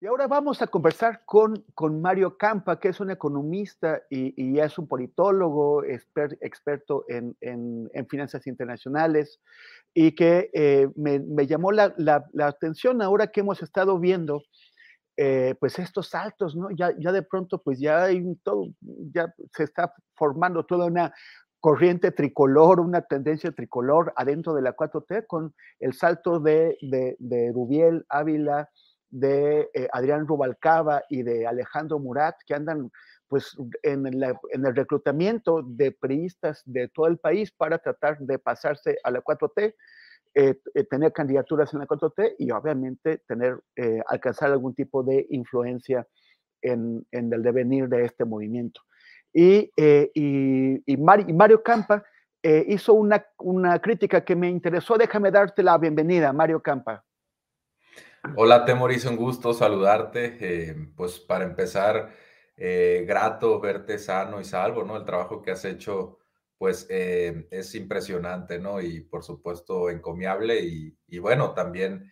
Y ahora vamos a conversar con, con Mario Campa, que es un economista y, y es un politólogo, exper, experto en, en, finanzas internacionales, y que eh, me, llamó la, la, atención ahora que hemos estado viendo eh, pues estos saltos, ¿no? Ya, ya de pronto pues ya todo, ya se está formando toda una corriente tricolor, una tendencia tricolor adentro de la 4T con el salto de, de, de Rubiel Ávila, de eh, Adrián Rubalcaba y de Alejandro Murat, que andan pues en, la, en, el reclutamiento de priistas de todo el país para tratar de pasarse a la 4T, eh, eh, tener candidaturas en la 4T y obviamente tener, eh, alcanzar algún tipo de influencia en, en, el devenir de este movimiento. Y, y, Mario, Campa hizo una, una crítica que me interesó. Déjame darte la bienvenida, Mario Campa. Hola, Temoris, un gusto saludarte. Eh, pues para empezar, eh, grato verte sano y salvo, ¿no? El trabajo que has hecho, pues eh, es impresionante, ¿no? Y por supuesto, encomiable. Y, y bueno, también,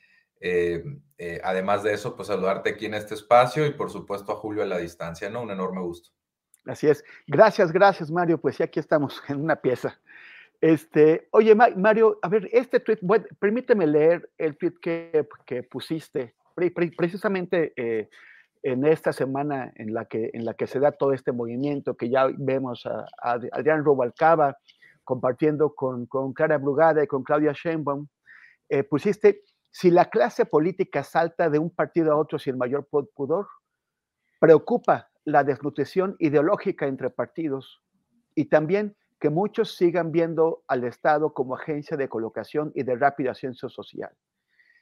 además de eso, pues saludarte aquí en este espacio y por supuesto a Julio a la distancia, ¿no? Un enorme gusto. Así es. Gracias, gracias, Mario. Pues ya aquí estamos en una pieza. Este, oye, Mario, a ver, este tweet, permíteme leer el tweet que, pusiste pre, pre, precisamente eh, en esta semana en la, que, se da todo este movimiento, que ya vemos a, a Adrián Rubalcaba compartiendo con, con Clara Brugada y con Claudia Sheinbaum, eh, pusiste, si la clase política salta de un partido a otro sin mayor pudor, preocupa la desnutrición ideológica entre partidos y también que muchos sigan viendo al Estado como agencia de colocación y de rápido ascenso social.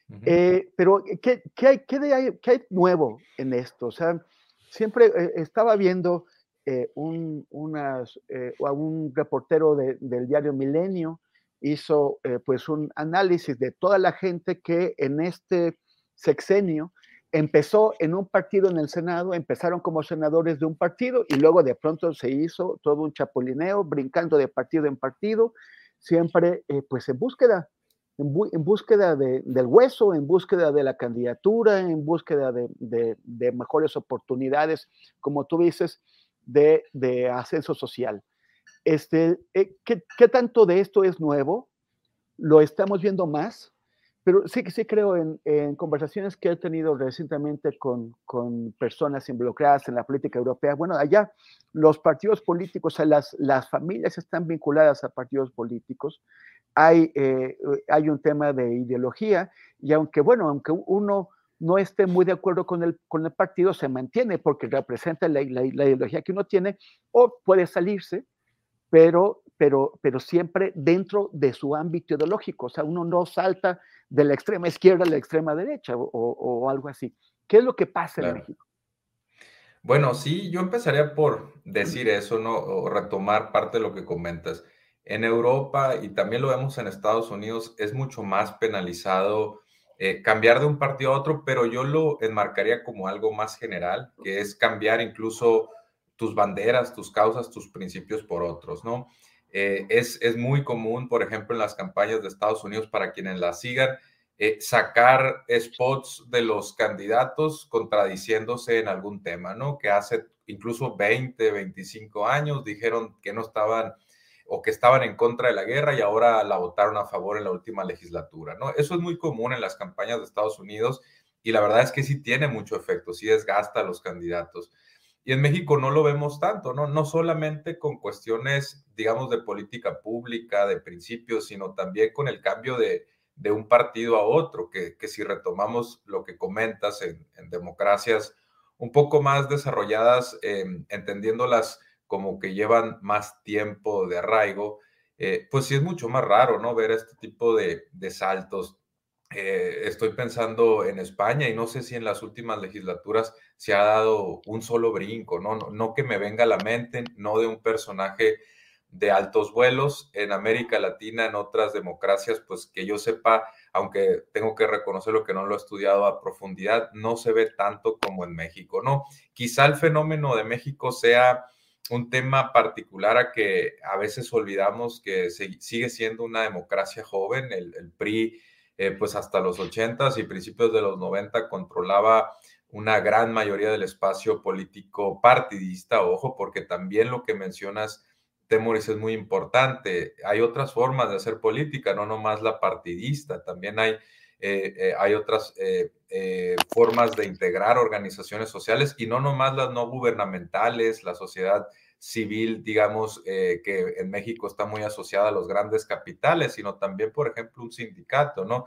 Uh -huh. eh, pero, ¿qué, qué, hay, qué, hay, ¿qué, hay, nuevo en esto? O sea, siempre eh, estaba viendo eh, un, unas, eh, un reportero de, del diario Milenio, hizo pues un análisis de toda la gente que en este sexenio empezó en un partido en el Senado, empezaron como senadores de un partido y luego de pronto se hizo todo un chapulineo, brincando de partido en partido, siempre eh, pues en búsqueda, en, búsqueda de, del hueso, en búsqueda de la candidatura, en búsqueda de, de, mejores oportunidades, como tú dices, de, de ascenso social. Este, eh, ¿qué, ¿Qué tanto de esto es nuevo? ¿Lo estamos viendo más? Pero sí, sí creo en, en, conversaciones que he tenido recientemente con, con, personas involucradas en la política europea. Bueno, allá los partidos políticos, las, las familias están vinculadas a partidos políticos. Hay, eh, hay un tema de ideología y aunque, bueno, aunque uno no esté muy de acuerdo con el, con el partido, se mantiene porque representa la, la, la ideología que uno tiene o puede salirse, pero, pero, pero siempre dentro de su ámbito ideológico. O sea, uno no salta de la extrema izquierda a la extrema derecha o, o, algo así. ¿Qué es lo que pasa en México? Bueno, sí, yo empezaría por decir eso, ¿no? O retomar parte de lo que comentas. En Europa y también lo vemos en Estados Unidos, es mucho más penalizado eh, cambiar de un partido a otro, pero yo lo enmarcaría como algo más general, que es cambiar incluso tus banderas, tus causas, tus principios por otros, ¿no? Eh, es, es, muy común, por ejemplo, en las campañas de Estados Unidos, para quienes la sigan, eh, sacar spots de los candidatos contradiciéndose en algún tema, ¿no? Que hace incluso 20, 25 años dijeron que no estaban o que estaban en contra de la guerra y ahora la votaron a favor en la última legislatura, ¿no? Eso es muy común en las campañas de Estados Unidos y la verdad es que sí tiene mucho efecto, sí desgasta a los candidatos. Y en México no lo vemos tanto, ¿no? No solamente con cuestiones, digamos, de política pública, de principios, sino también con el cambio de, de un partido a otro, que, que, si retomamos lo que comentas en, democracias un poco más desarrolladas, eh, entendiéndolas como que llevan más tiempo de arraigo, eh, pues sí es mucho más raro, ¿no? Ver este tipo de, de saltos eh, estoy pensando en España y no sé si en las últimas legislaturas se ha dado un solo brinco, ¿no? No, que me venga a la mente, no de un personaje de altos vuelos en América Latina, en otras democracias, pues que yo sepa, aunque tengo que reconocerlo que no lo he estudiado a profundidad, no se ve tanto como en México, ¿no? Quizá el fenómeno de México sea un tema particular a que a veces olvidamos que sigue siendo una democracia joven, el PRI eh, pues hasta los 80 y principios de los 90 controlaba una gran mayoría del espacio político partidista, ojo, porque también lo que mencionas, Temoris, es muy importante. Hay otras formas de hacer política, no nomás la partidista, también hay, eh, eh, hay otras formas de integrar organizaciones sociales y no nomás las no gubernamentales, la sociedad civil, digamos, eh, que en México está muy asociada a los grandes capitales, sino también, por ejemplo, un sindicato, ¿no?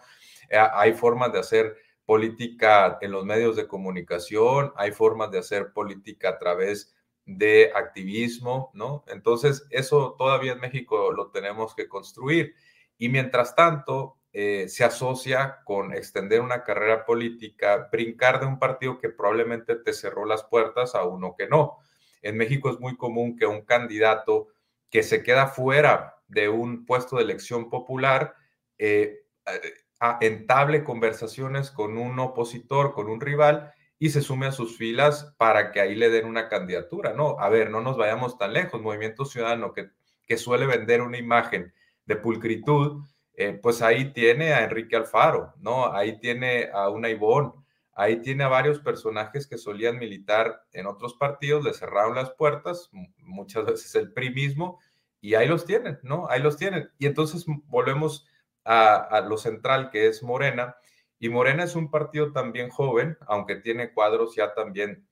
Eh, hay formas de hacer política en los medios de comunicación, hay formas de hacer política a través de activismo, ¿no? Entonces, eso todavía en México lo tenemos que construir. Y mientras tanto, eh, se asocia con extender una carrera política, brincar de un partido que probablemente te cerró las puertas a uno que no. En México es muy común que un candidato que se queda fuera de un puesto de elección popular eh, entable conversaciones con un opositor, con un rival y se sume a sus filas para que ahí le den una candidatura, ¿no? A ver, no nos vayamos tan lejos. Movimiento Ciudadano, que, que suele vender una imagen de pulcritud, eh, pues ahí tiene a Enrique Alfaro, ¿no? Ahí tiene a una Ivonne, Ahí tiene a varios personajes que solían militar en otros partidos, le cerraron las puertas, muchas veces el PRI mismo, y ahí los tienen, ¿no? Ahí los tienen. Y entonces volvemos a, lo central, que es Morena, y Morena es un partido también joven, aunque tiene cuadros ya también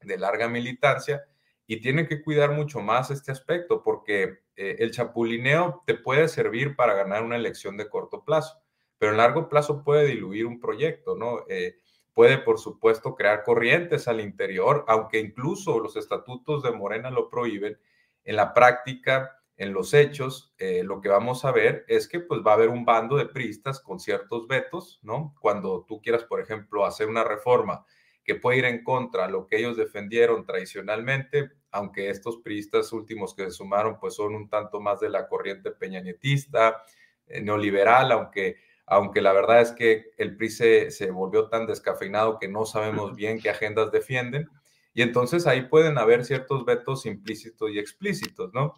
de larga militancia, y tiene que cuidar mucho más este aspecto, porque eh, el chapulineo te puede servir para ganar una elección de corto plazo, pero en largo plazo puede diluir un proyecto, ¿no? Eh, puede, por supuesto, crear corrientes al interior, aunque incluso los estatutos de Morena lo prohíben. En la práctica, en los hechos, eh, lo que vamos a ver es que pues va a haber un bando de priistas con ciertos vetos, ¿no? Cuando tú quieras, por ejemplo, hacer una reforma que puede ir en contra de lo que ellos defendieron tradicionalmente, aunque estos priistas últimos que se sumaron pues son un tanto más de la corriente peñanetista, eh, neoliberal, aunque aunque la verdad es que el PRI se, volvió tan descafeinado que no sabemos bien qué agendas defienden. Y entonces ahí pueden haber ciertos vetos implícitos y explícitos, ¿no?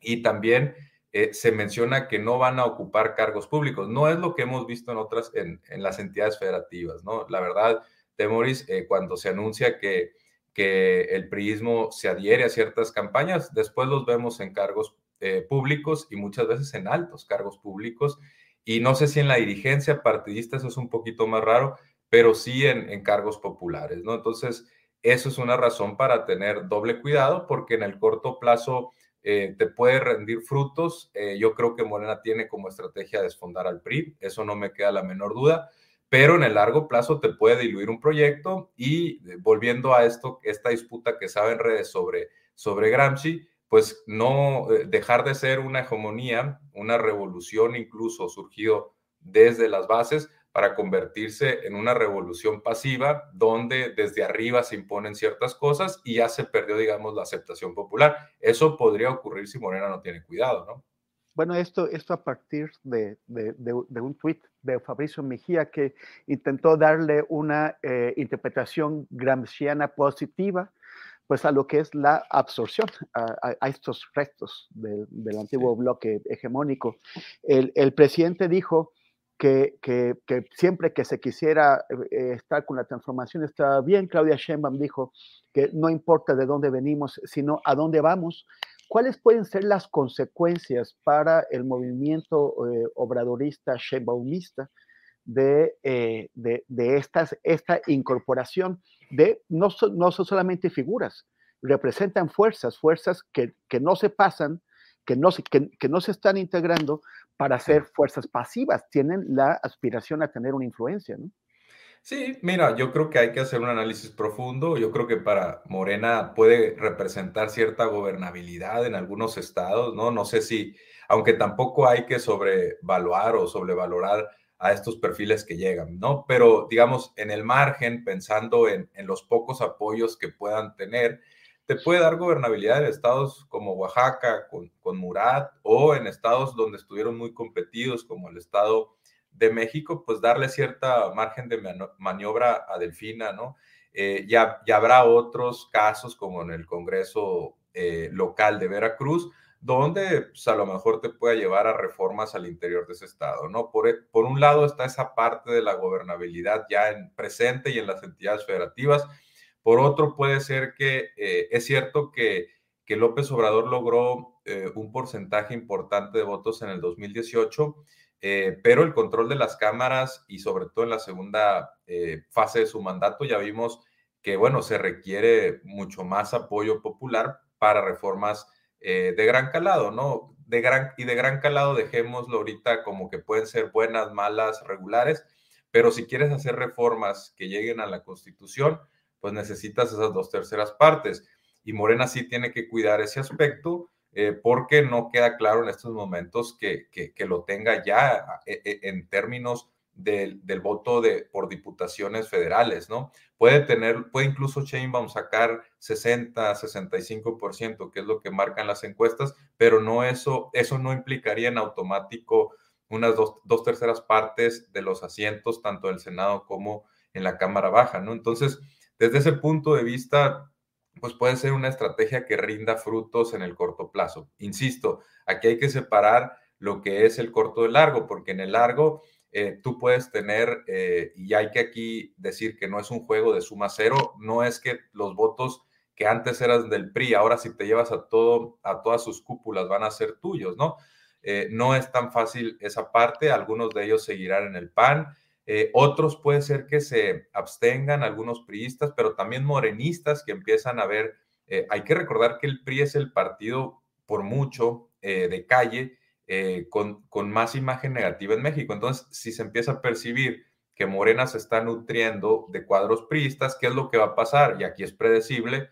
Y también eh, se menciona que no van a ocupar cargos públicos. No es lo que hemos visto en otras, en, las entidades federativas, ¿no? La verdad, Temoris, eh, cuando se anuncia que, que el priismo se adhiere a ciertas campañas, después los vemos en cargos eh, públicos y muchas veces en altos cargos públicos y no sé si en la dirigencia partidista eso es un poquito más raro, pero sí en, cargos populares, ¿no? Entonces, eso es una razón para tener doble cuidado porque en el corto plazo eh, te puede rendir frutos. Eh, yo creo que Morena tiene como estrategia desfondar al PRI, eso no me queda la menor duda, pero en el largo plazo te puede diluir un proyecto y eh, volviendo a esto, esta disputa que sabe en redes sobre, sobre Gramsci, pues no dejar de ser una hegemonía, una revolución incluso surgido desde las bases, para convertirse en una revolución pasiva donde desde arriba se imponen ciertas cosas y ya se perdió, digamos, la aceptación popular. Eso podría ocurrir si Morena no tiene cuidado, ¿no? Bueno, esto, esto a partir de, un tuit de Fabricio Mejía que intentó darle una eh, interpretación gramsciana positiva pues a lo que es la absorción, a, estos restos del, antiguo bloque hegemónico. El, el presidente dijo que, siempre que se quisiera eh, estar con la transformación estaba bien. Claudia Sheinbaum dijo que no importa de dónde venimos, sino a dónde vamos. ¿Cuáles pueden ser las consecuencias para el movimiento eh, obradorista Sheinbaumista de, eh, de, estas, esta incorporación de no, no son solamente figuras, representan fuerzas, fuerzas que, que no se pasan, que no, que, que no se están integrando, para ser fuerzas pasivas, tienen la aspiración a tener una influencia, ¿no? Sí, mira, yo creo que hay que hacer un análisis profundo. Yo creo que para Morena puede representar cierta gobernabilidad en algunos estados, ¿no? No sé si, aunque tampoco hay que sobrevaluar o sobrevalorar a estos perfiles que llegan, ¿no? Pero digamos, en el margen, pensando en, los pocos apoyos que puedan tener, te puede dar gobernabilidad en estados como Oaxaca, con, con Murat, o en estados donde estuvieron muy competidos, como el estado de México, pues darle cierta margen de maniobra a Delfina, ¿no? Eh, ya, ya, habrá otros casos, como en el Congreso eh, local de Veracruz, donde pues, a lo mejor te pueda llevar a reformas al interior de ese estado, ¿no? Por, e, por un lado está esa parte de la gobernabilidad ya en presente y en las entidades federativas, por otro, puede ser que eh, es cierto que, que, López Obrador logró eh, un porcentaje importante de votos en el 2018, eh, pero el control de las cámaras y sobre todo en la segunda fase de su mandato ya vimos que, bueno, se requiere mucho más apoyo popular para reformas de gran calado, ¿no? De gran, y de gran calado dejémoslo ahorita como que pueden ser buenas, malas, regulares, pero si quieres hacer reformas que lleguen a la Constitución, pues necesitas esas dos terceras partes. Y Morena sí tiene que cuidar ese aspecto eh, porque no queda claro en estos momentos que, que, lo tenga ya eh, eh, en términos del, voto de, por diputaciones federales, ¿no? Puede tener, puede incluso Sheinbaum sacar 60, 65%, que es lo que marcan las encuestas, pero no eso, eso no implicaría en automático unas dos, dos terceras partes de los asientos, tanto del Senado como en la Cámara Baja, ¿no? Entonces, desde ese punto de vista, pues puede ser una estrategia que rinda frutos en el corto plazo. Insisto, aquí hay que separar lo que es el corto del largo, porque en el largo eh, tú puedes tener, eh, y hay que aquí decir que no es un juego de suma cero, no es que los votos que antes eran del PRI, ahora si te llevas a todo, a todas sus cúpulas van a ser tuyos, ¿no? Eh, no es tan fácil esa parte, algunos de ellos seguirán en el PAN, otros puede ser que se abstengan, algunos priistas, pero también morenistas que empiezan a ver, hay que recordar que el PRI es el partido por mucho de calle con, con, más imagen negativa en México. Entonces, si se empieza a percibir que Morena se está nutriendo de cuadros priistas, ¿qué es lo que va a pasar? Y aquí es predecible.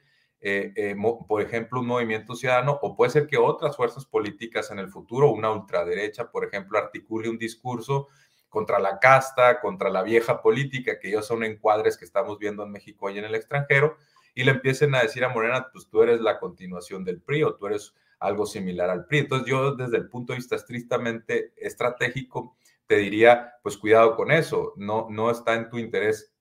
por ejemplo, un movimiento ciudadano, o puede ser que otras fuerzas políticas en el futuro, una ultraderecha, por ejemplo, articule un discurso contra la casta, contra la vieja política, que ellos son encuadres que estamos viendo en México y en el extranjero, y le empiecen a decir a Morena, pues tú eres la continuación del PRI o tú eres algo similar al PRI. Entonces yo desde el punto de vista estrictamente estratégico, te diría, pues cuidado con eso, no, no está en tu interés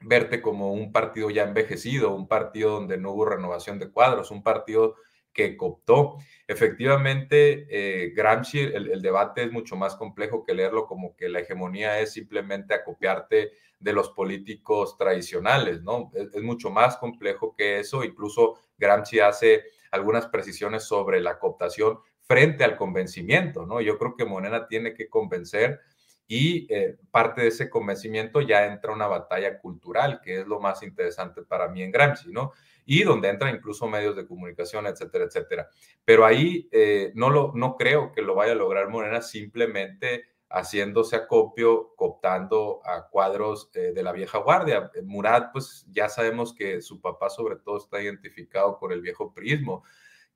verte como un partido ya envejecido, un partido donde no hubo renovación de cuadros, un partido que cooptó. Efectivamente, eh, Gramsci, el, debate es mucho más complejo que leerlo como que la hegemonía es simplemente acopiarte de los políticos tradicionales, ¿no? Es, mucho más complejo que eso. Incluso Gramsci hace algunas precisiones sobre la cooptación frente al convencimiento, ¿no? Yo creo que Monena tiene que convencer y eh, parte de ese convencimiento ya entra una batalla cultural, que es lo más interesante para mí en Gramsci, ¿no? Y donde entran incluso medios de comunicación, etcétera, etcétera. Pero ahí eh, no, lo, no creo que lo vaya a lograr Morena simplemente haciéndose acopio, cooptando a cuadros eh, de la vieja guardia. Murat, pues ya sabemos que su papá sobre todo está identificado con el viejo prismo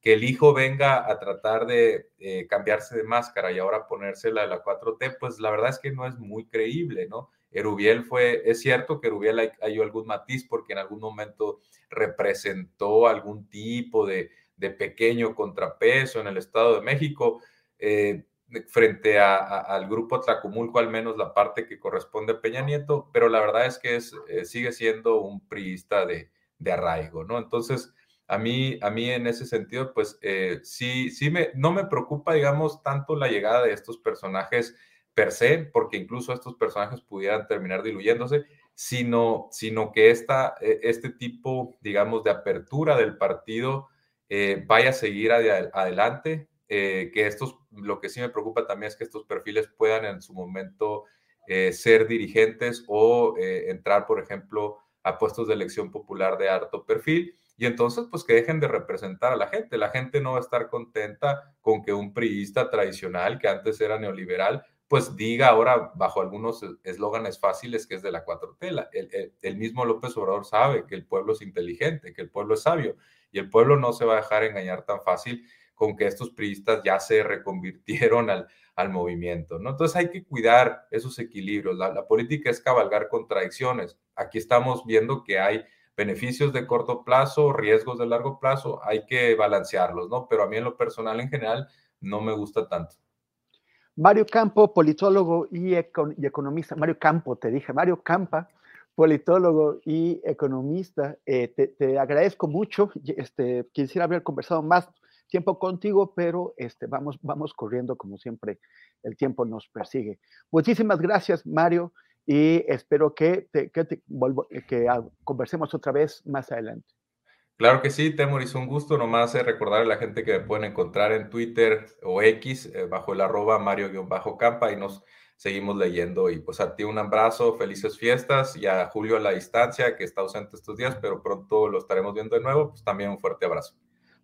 que el hijo venga a tratar de eh, cambiarse de máscara y ahora ponérsela de la 4T, pues la verdad es que no es muy creíble, ¿no? Erubiel fue, es cierto que Erubiel hay algún matiz porque en algún momento representó algún tipo de, pequeño contrapeso en el Estado de México, eh, frente al grupo Tlacumulco, al menos la parte que corresponde a Peña Nieto, pero la verdad es que es, eh, sigue siendo un priista de, de arraigo, ¿no? Entonces, a mí, a mí en ese sentido, pues eh, sí, sí me, no me preocupa, digamos, tanto la llegada de estos personajes per se, porque incluso estos personajes pudieran terminar diluyéndose, sino, sino que esta, e, este tipo, digamos, de apertura del partido eh, vaya a seguir adelante, eh, que estos, lo que sí me preocupa también es que estos perfiles puedan en su momento ser dirigentes o entrar, por ejemplo, a puestos de elección popular de alto perfil y entonces, pues que dejen de representar a la gente. La gente no va a estar contenta con que un priista tradicional, que antes era neoliberal, pues diga ahora bajo algunos eslóganes fáciles que es de la cuatro tela. El, el, mismo López Obrador sabe que el pueblo es inteligente, que el pueblo es sabio y el pueblo no se va a dejar engañar tan fácil con que estos priistas ya se reconvirtieron al, al movimiento, ¿no? Entonces hay que cuidar esos equilibrios. La, la política es cabalgar contradicciones. Aquí estamos viendo que hay beneficios de corto plazo, riesgos de largo plazo, hay que balancearlos, ¿no? Pero a mí en lo personal, en general, no me gusta tanto. Mario Campo, politólogo y, economista. Mario Campo, te dije, Mario Campa, politólogo y economista. Eh, te, agradezco mucho. Este, quisiera haber conversado más tiempo contigo, pero este, vamos, vamos corriendo como siempre. El tiempo nos persigue. Muchísimas gracias, Mario y espero que, que, conversemos otra vez más adelante. Claro que sí, Temoris, un gusto. Nomás recordar a la gente que me pueden encontrar en Twitter o X eh, bajo el arroba Mario-Campa y nos seguimos leyendo. Y pues a ti un abrazo, felices fiestas y a Julio a la distancia que está ausente estos días, pero pronto lo estaremos viendo de nuevo. Pues también un fuerte abrazo.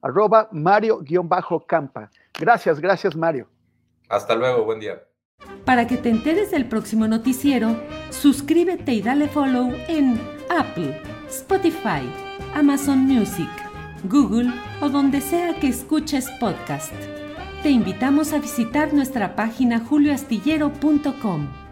Arroba Mario-Campa. Gracias, gracias Mario. Hasta luego, buen día. Para que te enteres del próximo noticiero, suscríbete y dale follow en Apple, Spotify, Amazon Music, Google o donde sea que escuches podcast. Te invitamos a visitar nuestra página julioastillero.com.